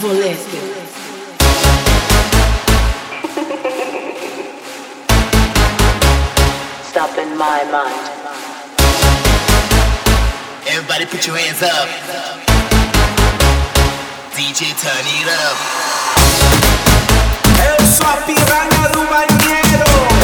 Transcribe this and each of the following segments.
se. Stop in my mind. Everybody put your hands up. DJ turn it up. Eu sou a piranha do banheiro.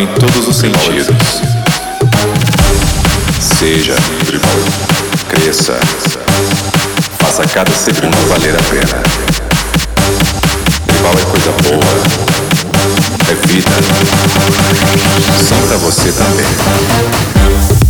Em todos os sentidos. Seja, cresça, faça cada segundo valer a pena. Tribal é coisa boa, é vida. Sinta você também.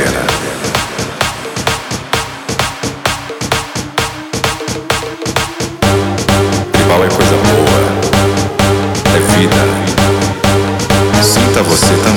espera. Tribal é coisa boa, é vida. Sinta você também.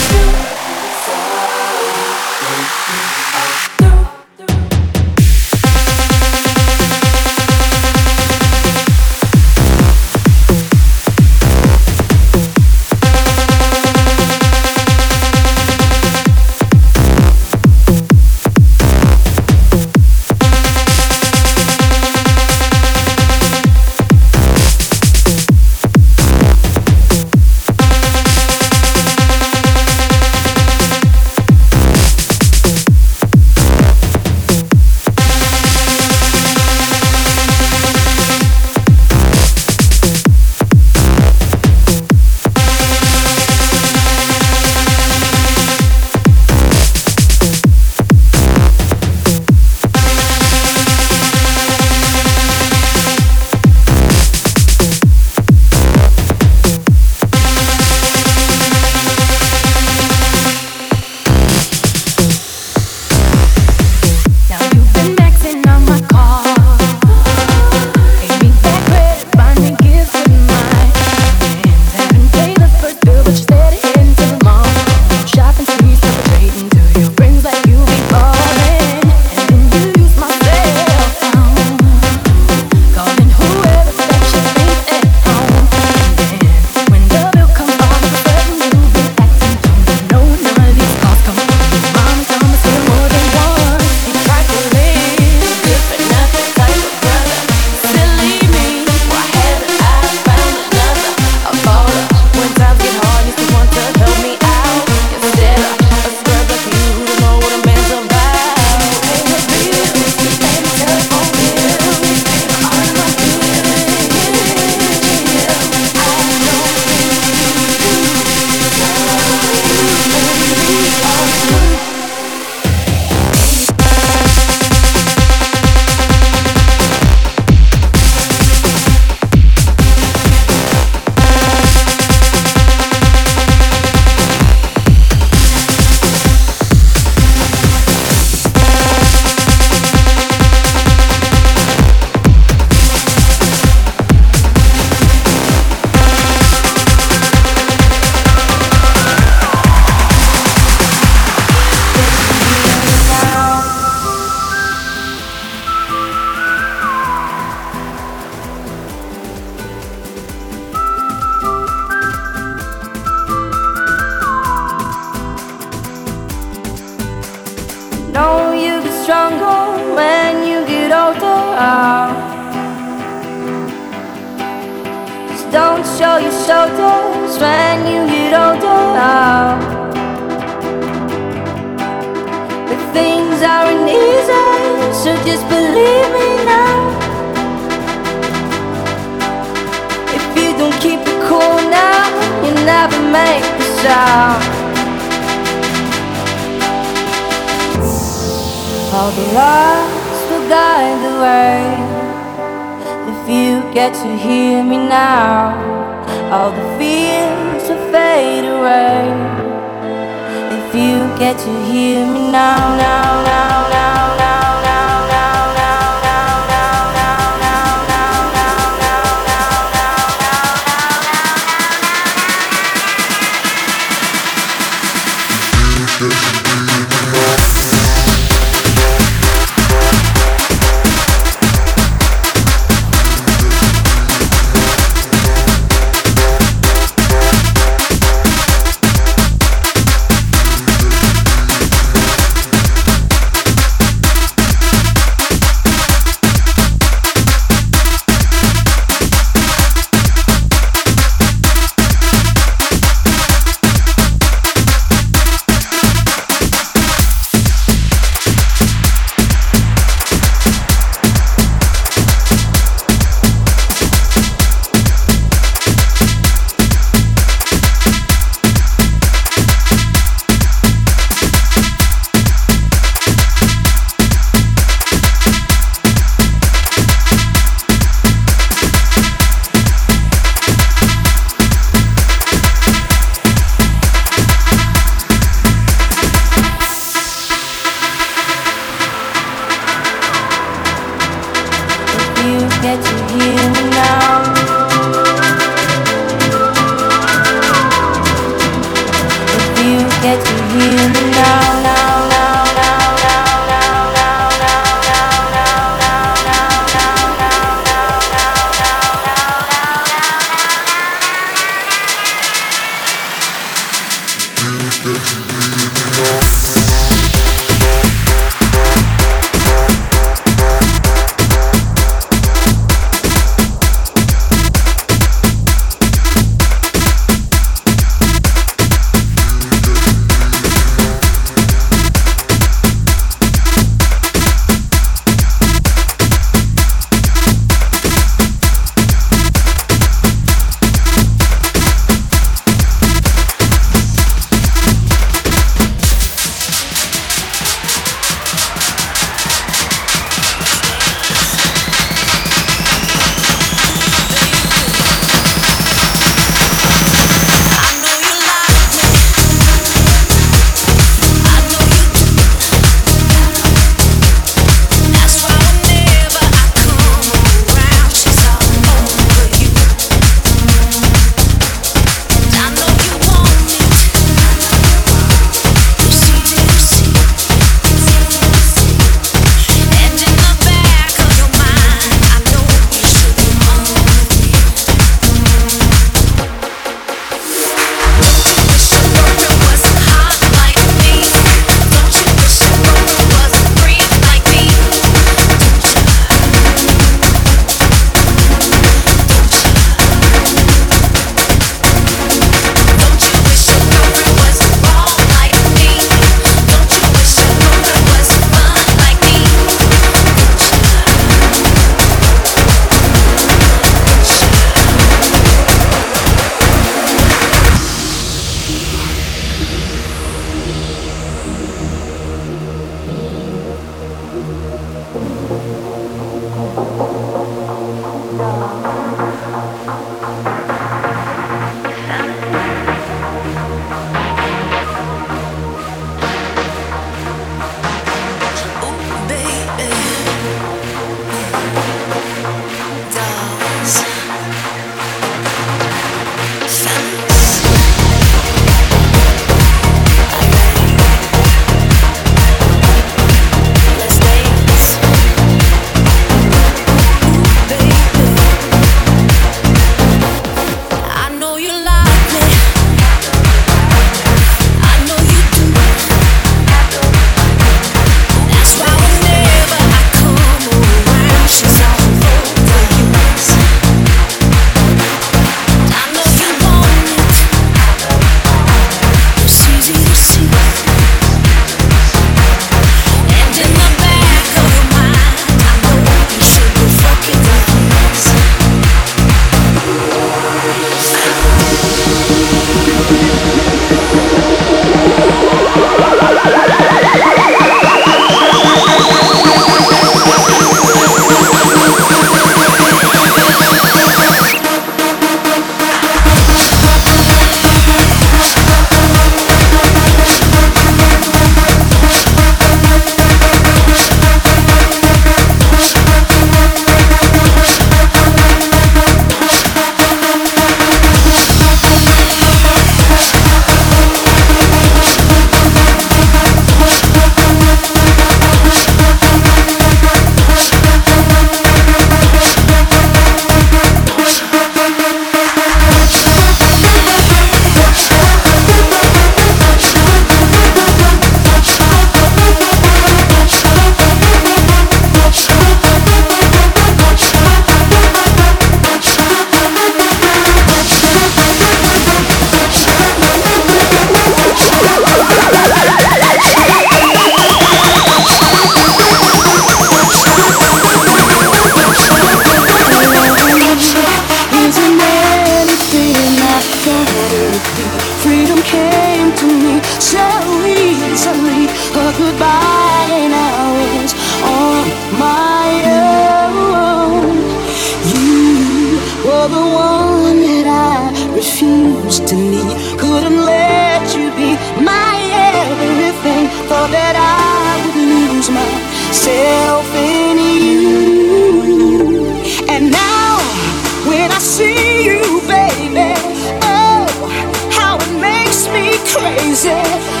Yes.